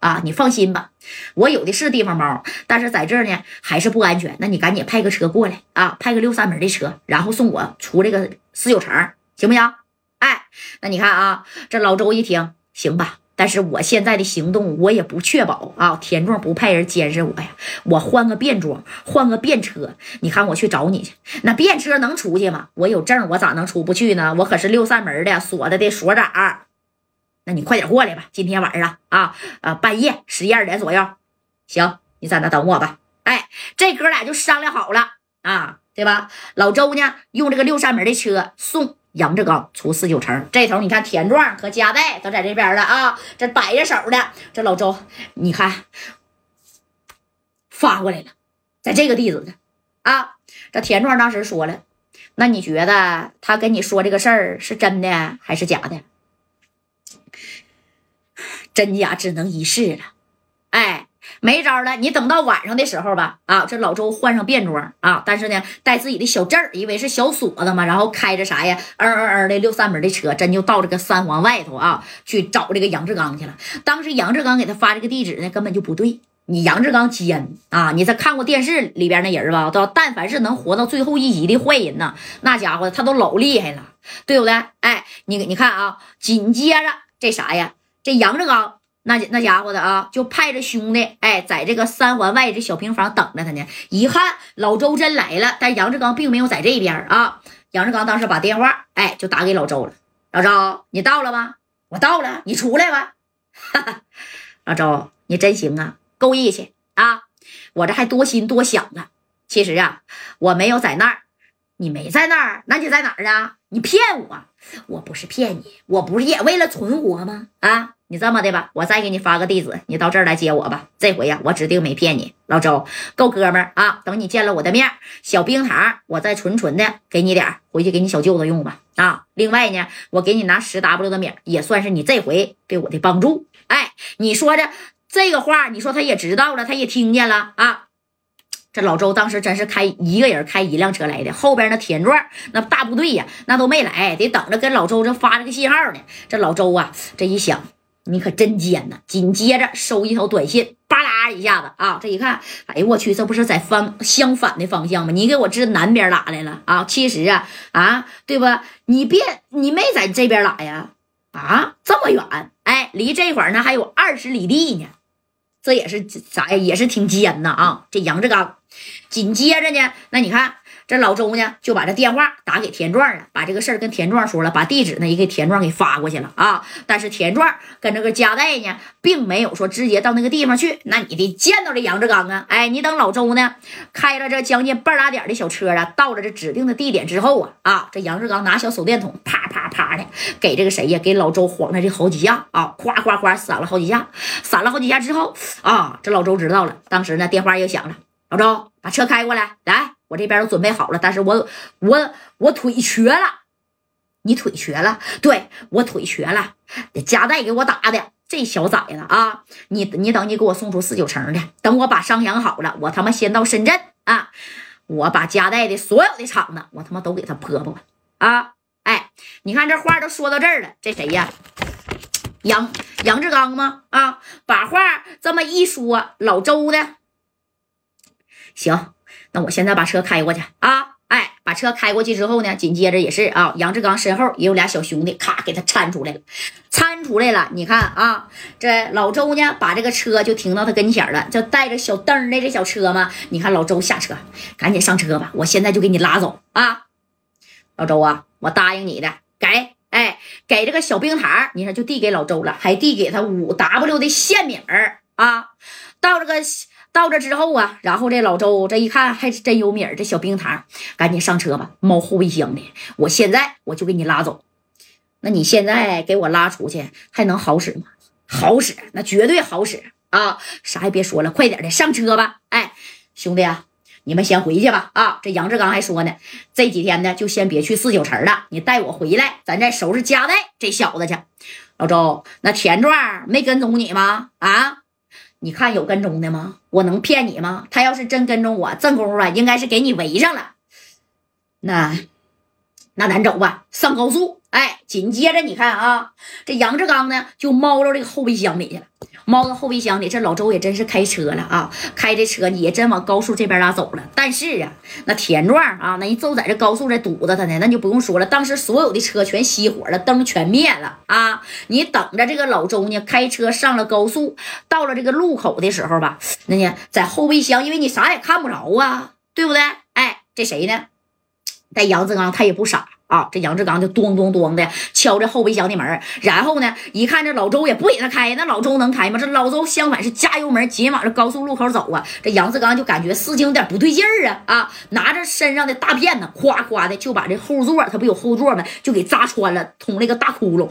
啊，你放心吧，我有的是地方猫，但是在这儿呢还是不安全。那你赶紧派个车过来啊，派个六三门的车，然后送我出这个四九城，行不行？哎，那你看啊，这老周一听，行吧。但是我现在的行动，我也不确保啊。田壮不派人监视我呀，我换个便装，换个便车，你看我去找你去。那便车能出去吗？我有证，我咋能出不去呢？我可是六扇门的锁着的所长。那你快点过来吧，今天晚上啊啊，半夜十一二点左右，行，你在那等我吧。哎，这哥俩就商量好了啊，对吧？老周呢，用这个六扇门的车送。杨志刚出四九城，这头你看田壮和加代都在这边了啊，这摆着手的。这老周，你看发过来了，在这个地址呢啊。这田壮当时说了，那你觉得他跟你说这个事儿是真的还是假的？真假只能一试了，哎。没招了，你等到晚上的时候吧，啊，这老周换上便装啊，但是呢，带自己的小证因为是小锁子嘛，然后开着啥呀，嗯嗯嗯的六三门的车，真就到这个三环外头啊，去找这个杨志刚去了。当时杨志刚给他发这个地址呢，根本就不对。你杨志刚奸啊，你再看过电视里边那人吧，都但凡是能活到最后一集的坏人呐，那家伙他都老厉害了，对不对？哎，你你看啊，紧接着这啥呀，这杨志刚。那那家伙的啊，就派着兄弟，哎，在这个三环外这小平房等着他呢。一看老周真来了，但杨志刚并没有在这边啊。杨志刚当时把电话，哎，就打给老周了。老周，你到了吗？我到了，你出来吧。老周，你真行啊，够义气啊！我这还多心多想呢。其实啊，我没有在那儿，你没在那儿，那你在哪儿啊？你骗我，我不是骗你，我不是也为了存活吗？啊！你这么的吧，我再给你发个地址，你到这儿来接我吧。这回呀，我指定没骗你，老周够哥们儿啊！等你见了我的面，小冰糖我再纯纯的给你点儿回去给你小舅子用吧。啊，另外呢，我给你拿十 W 的米，也算是你这回给我的帮助。哎，你说的这个话，你说他也知道了，他也听见了啊。这老周当时真是开一个人开一辆车来的，后边那田壮那大部队呀，那都没来，得等着跟老周这发这个信号呢。这老周啊，这一想。你可真奸呐！紧接着收一条短信，巴拉一下子啊！这一看，哎呦我去，这不是在方相反的方向吗？你给我支南边拉来了啊？其实啊啊，对吧？你别你没在这边拉呀？啊，这么远，哎，离这块儿呢还有二十里地呢。这也是啥呀？也是挺奸呐啊！这杨志刚，紧接着呢，那你看。这老周呢，就把这电话打给田壮了，把这个事儿跟田壮说了，把地址呢也给田壮给发过去了啊。但是田壮跟这个加代呢，并没有说直接到那个地方去，那你得见到这杨志刚啊。哎，你等老周呢，开了这将近半拉点的小车啊，到了这指定的地点之后啊，啊，这杨志刚拿小手电筒，啪啪啪的给这个谁呀，给老周晃了这好几下啊，夸夸夸闪了好几下，闪了好几下之后啊，这老周知道了，当时呢电话又响了，老周把车开过来，来。我这边都准备好了，但是我我我腿瘸了，你腿瘸了？对我腿瘸了，加代给我打的，这小崽子啊！你你等你给我送出四九城的，等我把伤养好了，我他妈先到深圳啊！我把加代的所有的厂子，我他妈都给他泼泼啊！哎，你看这话都说到这儿了，这谁呀？杨杨志刚吗？啊，把话这么一说，老周的，行。那我现在把车开过去啊！哎，把车开过去之后呢，紧接着也是啊，杨志刚身后也有俩小兄弟，咔给他搀出来了，搀出来了。你看啊，这老周呢，把这个车就停到他跟前了，就带着小灯的这小车嘛。你看老周下车，赶紧上车吧，我现在就给你拉走啊！老周啊，我答应你的，给哎给这个小冰糖，你看就递给老周了，还递给他五 W 的现米啊，到这个。到这之后啊，然后这老周这一看还真有米儿，这小冰糖，赶紧上车吧，猫后备箱的，我现在我就给你拉走。那你现在给我拉出去还能好使吗？好使，那绝对好使啊！啥也别说了，快点的上车吧。哎，兄弟啊，你们先回去吧。啊，这杨志刚还说呢，这几天呢就先别去四九城了，你带我回来，咱再收拾家带这小子去。老周，那田壮没跟踪你吗？啊？你看有跟踪的吗？我能骗你吗？他要是真跟踪我，正功夫啊，应该是给你围上了。那那咱走吧，上高速。哎，紧接着你看啊，这杨志刚呢就猫到这个后备箱里去了。猫到后备箱里，这老周也真是开车了啊！开这车也真往高速这边拉走了。但是啊，那田壮啊，那一就在这高速这堵着他呢，那就不用说了。当时所有的车全熄火了，灯全灭了啊！你等着这个老周呢，开车上了高速，到了这个路口的时候吧，那呢在后备箱，因为你啥也看不着啊，对不对？哎，这谁呢？在杨志刚，他也不傻。啊，这杨志刚就咚咚咚的敲着后备箱的门，然后呢，一看这老周也不给他开，那老周能开吗？这老周相反是加油门，紧往这高速路口走啊。这杨志刚就感觉事情有点不对劲儿啊啊！拿着身上的大片子，夸夸的就把这后座，他不有后座吗？就给扎穿了，捅了个大窟窿。